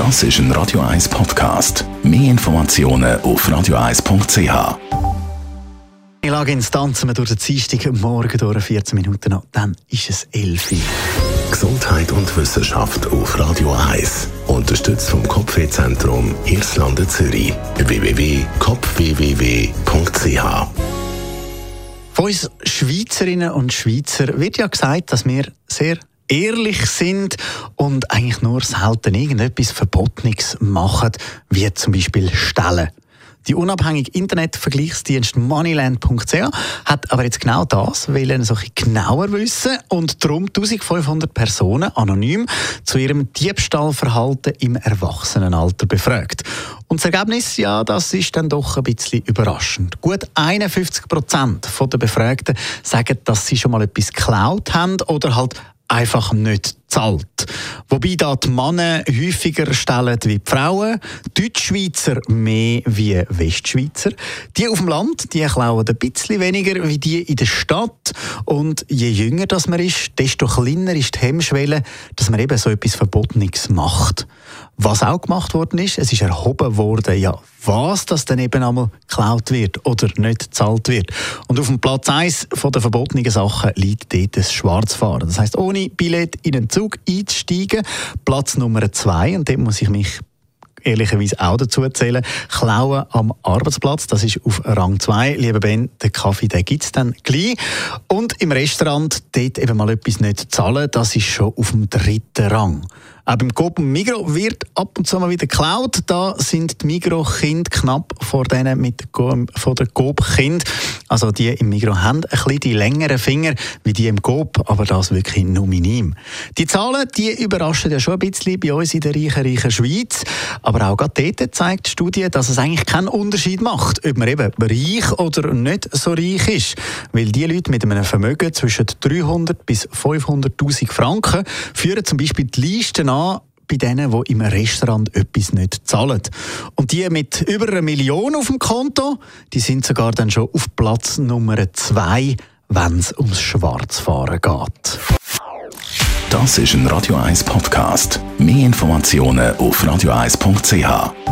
Das ist ein Radio 1 Podcast. Mehr Informationen auf radio1.ch. Ich lage ins Tanzen wir durch den Dienstag morgen durch 14 Minuten an. Dann ist es 11 Uhr. Gesundheit und Wissenschaft auf Radio 1. Unterstützt vom Kopfwehzentrum Irlande Zürich. www.kopfwww.ch Von uns Schweizerinnen und Schweizer wird ja gesagt, dass wir sehr ehrlich sind und eigentlich nur selten irgendetwas Verbotenes machen, wie zum Beispiel Stellen. Die unabhängige Internetvergleichsdienst Moneyland.ch hat aber jetzt genau das wollen so genauer wissen und darum 1500 Personen anonym zu ihrem Diebstahlverhalten im Erwachsenenalter befragt. Und das Ergebnis, ja, das ist dann doch ein bisschen überraschend. Gut 51 Prozent der Befragten sagen, dass sie schon mal etwas geklaut haben oder halt einfach nicht zahlt. Wobei da die Männer häufiger stellen wie die Frauen, Deutschschweizer mehr wie Westschweizer. Die auf dem Land, die klauen ein bisschen weniger wie die in der Stadt. Und je jünger das man ist, desto kleiner ist die Hemmschwelle, dass man eben so etwas Verbotenes macht. Was auch gemacht worden ist, es ist erhoben worden, ja, was das dann eben einmal geklaut wird oder nicht gezahlt wird. Und auf dem Platz 1 der verbotenen Sachen liegt dort das Schwarzfahren. Das heißt, ohne Billett in den Zug einzusteigen. Platz Nummer 2, und dort muss ich mich ehrlicherweise auch dazu zählen. Klauen am Arbeitsplatz, das ist auf Rang 2. Lieber Ben, den Kaffee den gibt es dann gleich. Und im Restaurant dort eben mal etwas nicht zahlen, das ist schon auf dem dritten Rang. Auch beim Coop und Migro wird ab und zu mal wieder geklaut. Da sind die Migro-Kinder knapp vor denen mit von der Coop-Kind. Also die im Migro haben ein bisschen die längeren Finger wie die im Coop, aber das wirklich nur minim. Die Zahlen, die überraschen ja schon ein bisschen bei uns in der reichen, reichen Schweiz. Aber auch gerade dort zeigt die Studie, dass es eigentlich keinen Unterschied macht, ob man eben reich oder nicht so reich ist. Weil die Leute mit einem Vermögen zwischen 300 bis 500'000 Franken führen zum Beispiel die Liste an, bei denen, die im Restaurant etwas nicht zahlen. Und die mit über einer Million auf dem Konto, die sind sogar dann schon auf Platz Nummer zwei, wenn es ums Schwarzfahren geht. Das ist ein Radio 1 Podcast. Mehr Informationen auf radio1.ch.